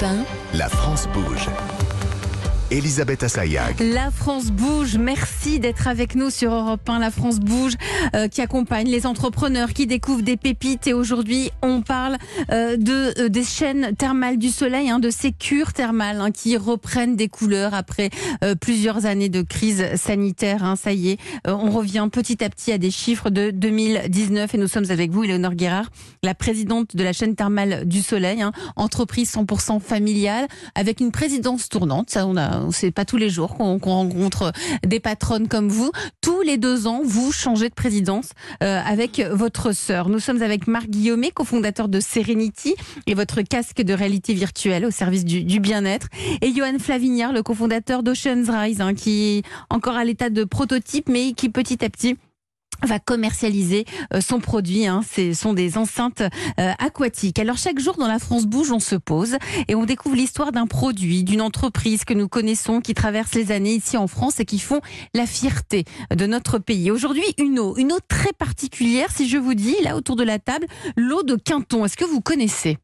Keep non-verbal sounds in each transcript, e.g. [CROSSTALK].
Europe 1, La France bouge. Elisabeth Assayag. La France bouge. Merci d'être avec nous sur Europe 1. La France bouge euh, qui accompagne les entrepreneurs qui découvrent des pépites. Et aujourd'hui, on parle euh, de euh, des chaînes thermales du soleil, hein, de ces cures thermales hein, qui reprennent des couleurs après euh, plusieurs années de crise sanitaire. hein. ça y est, euh, on revient petit à petit à des chiffres de 2019 et nous sommes avec vous, Éléonore Guérard, la présidente de la chaîne thermale du soleil, hein, entreprise 100% familiale avec une présidence tournante. Ça, on a, c'est pas tous les jours qu'on qu'on rencontre des patronnes comme vous. Tous les deux ans, vous changez de présidence euh, avec votre sœur. Nous sommes avec Marc Guillaumet, cofondateur de Serenity et votre casque de réalité virtuelle au service du, du bien-être. Et Johan Flavignard, le cofondateur d'Ocean's Rise, hein, qui est encore à l'état de prototype, mais qui petit à petit va commercialiser euh, son produit. Hein. Ce sont des enceintes euh, aquatiques. Alors chaque jour dans la France bouge, on se pose et on découvre l'histoire d'un produit, d'une entreprise que nous connaissons, qui traverse les années ici en France et qui font la fierté de notre pays. Aujourd'hui, une eau, une eau très particulière. Si je vous dis là autour de la table, l'eau de Quinton. Est-ce que vous connaissez?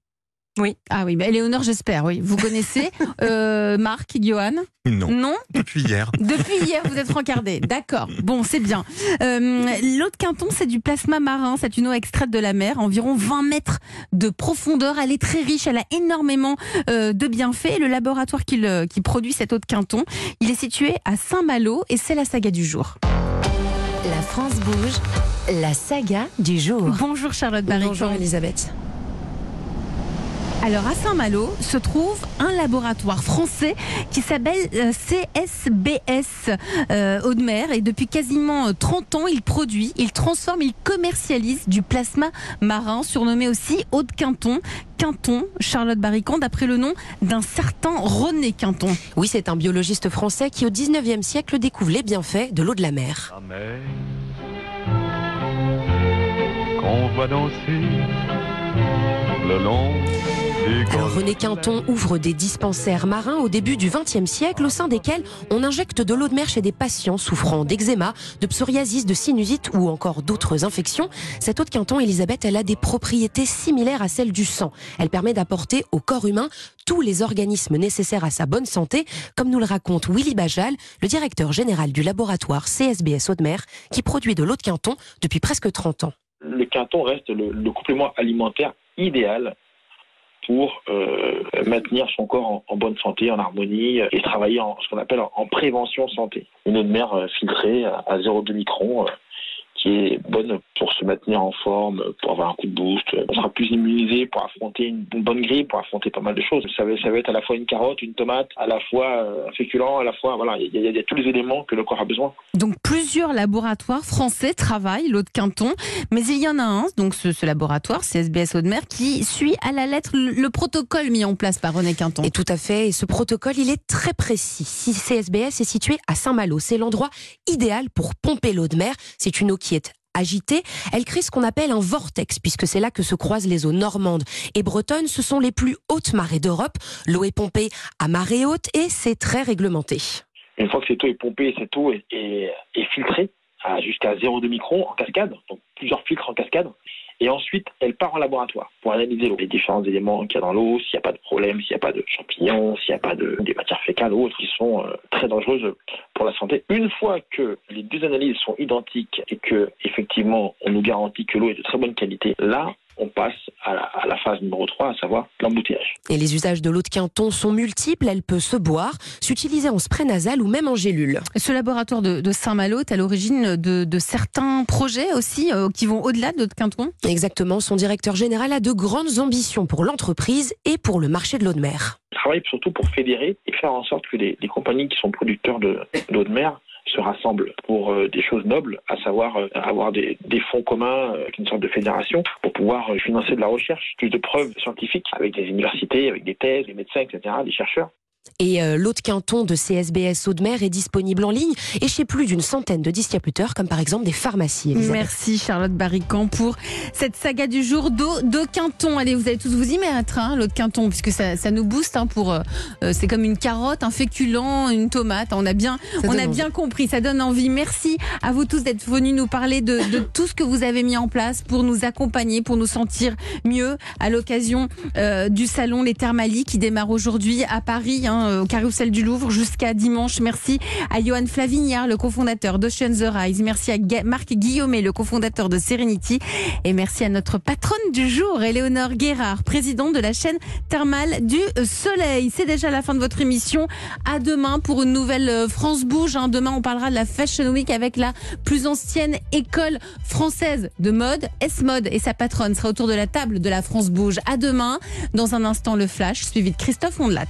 Oui. Ah oui, bah, Éléonore, j'espère. Oui, vous connaissez. [LAUGHS] Euh, Marc, Johan? Non, Non? depuis hier. Depuis hier, vous êtes francardé. [LAUGHS] D'accord. Bon, c'est bien. Euh, L'eau de Quinton, c'est du plasma marin. C'est une eau extraite de la mer, environ 20 mètres de profondeur. Elle est très riche. Elle a énormément euh, de bienfaits. Le laboratoire qui, le- qui produit cette eau de Quinton, il est situé à Saint-Malo et c'est la saga du jour. la France bouge, la saga du jour. Bonjour Charlotte Barricon. Bonjour Elisabeth. Alors à Saint-Malo se trouve un laboratoire français qui s'appelle euh, CSBS euh, Audemer et depuis quasiment euh, 30 ans il produit, il transforme, il commercialise du plasma marin surnommé aussi eau de Quinton. Quinton, Charlotte Barricon, d'après le nom d'un certain René Quinton. Oui, c'est un biologiste français qui au 19e siècle découvre les bienfaits de l'eau de la mer. la mer qu'on voit danser le long des Alors René Quinton ouvre des dispensaires marins au début du XXe siècle au sein desquels on injecte de l'eau de mer chez des patients souffrant d'eczéma, de psoriasis, de sinusite ou encore d'autres infections. Cette eau de Quinton, Elisabeth, elle a des propriétés similaires à celles du sang. Elle permet d'apporter au corps humain tous les organismes nécessaires à sa bonne santé, comme nous le raconte Willy Bajal, le directeur général du laboratoire CSBS Eau de Mer, qui produit de l'eau de Quinton depuis presque 30 ans. le quinton reste le, le complément alimentaire idéal pour euh, maintenir son corps en, bonne santé, en harmonie euh, et travailler en ce qu'on appelle en, en prévention santé. Une eau de mer euh, filtrée à, à 0,2 micron qui est bonne pour se maintenir en forme, pour avoir un coup de boost. On sera plus immunisé pour affronter une, bonne grippe, pour affronter pas mal de choses. Ça va, ça va être à la fois une carotte, une tomate, à la fois euh, un féculent, à la fois voilà, il y, a- il y a tous les éléments que le corps a besoin. Donc plusieurs laboratoires français travaillent l'eau de Quinton, mais il y en a un, donc ce, ce laboratoire, CSBS Audemer, qui suit à la lettre le, le protocole mis en place par René Quinton. Et tout à fait. Et ce protocole, il est très précis. Si CSBS est situé à Saint-Malo, c'est l'endroit idéal pour pomper l'eau de mer. C'est une eau qui est agitée. Elle crée ce qu'on appelle un vortex, puisque c'est là que se croisent les eaux normandes et bretonnes. Ce sont les plus hautes marées d'Europe. L'eau est pompée à marée haute et c'est très réglementé. Une fois que cette eau est pompée, cette eau est, est- filtrée jusqu'à 0,2 micron en cascade, donc plusieurs filtres en cascade. Et ensuite, elle part en laboratoire pour analyser les différents éléments qu'il y a dans l'eau, s'il n'y a pas de problème, s'il n'y a pas de champignons, s'il n'y a pas de, des matières fécales ou autres qui sont euh, très dangereuses pour la santé. Une fois que les deux analyses sont identiques et que, effectivement, on nous garantit que l'eau est de très bonne qualité, là, on passe à la, à la phase numéro 3, à savoir l'embouteillage. Et les usages de l'eau de Quinton sont multiples. Elle peut se boire, s'utiliser en spray nasal ou même en gélule. Ce laboratoire de, de Saint-Malo est à l'origine de, de certains projets aussi euh, qui vont au-delà de l'eau de Quinton. Exactement. Son directeur général a de grandes ambitions pour l'entreprise et pour le marché de l'eau de mer. Je travaille surtout pour fédérer et faire en sorte que les, les compagnies qui sont producteurs de- d'eau de mer se rassemblent pour euh, des choses nobles, à savoir euh, avoir des, fonds communs, euh, une sorte de fédération, pour pouvoir financer de la recherche, plus de preuves scientifiques avec des universités, avec des thèses, des médecins, etc., des chercheurs. Et euh, l'eau de Quinton de CSBS Eau de Mer est disponible en ligne et chez plus d'une centaine de distributeurs, comme par exemple des pharmacies. Elisabeth. Merci Charlotte Barrican pour cette saga du jour d'eau de Quinton. Allez, vous allez tous vous y mettre, hein, l'eau de Quinton, puisque ça, ça nous booste hein, pour. euh, euh, c'est comme une carotte, un féculent, une tomate. On a bien, Ça on a envie. bien compris. Ça donne envie. Merci à vous tous d'être venus nous parler de, de [LAUGHS] tout ce que vous avez mis en place pour nous accompagner, pour nous sentir mieux à l'occasion euh, du salon Les Thermalies qui démarre aujourd'hui à Paris, hein, au Carrousel du Louvre, jusqu'à dimanche. Merci à Johan Flavignard, le cofondateur d'Ocean the Rise. Merci à Marc Guillaumet, le cofondateur de Serenity. Et merci à notre patronne du jour, Éléonore Guérard, présidente de la chaîne thermale du Soleil. C'est déjà la fin de votre émission. À demain pour une nouvelle euh, France Bouge. hein. Demain, on parlera de la Fashion Week avec la plus ancienne école française de mode, S-Mode. Et sa patronne sera autour de la table de la France Bouge. À demain. Dans un instant, le flash, suivi de Christophe Ondelat.